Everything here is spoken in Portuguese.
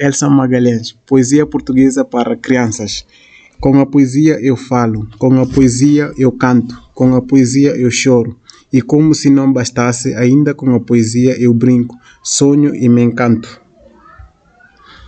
Elsa Magalhães, poesia portuguesa para crianças. Com a poesia eu falo, com a poesia eu canto, com a poesia eu choro. E como se não bastasse, ainda com a poesia eu brinco, sonho e me encanto.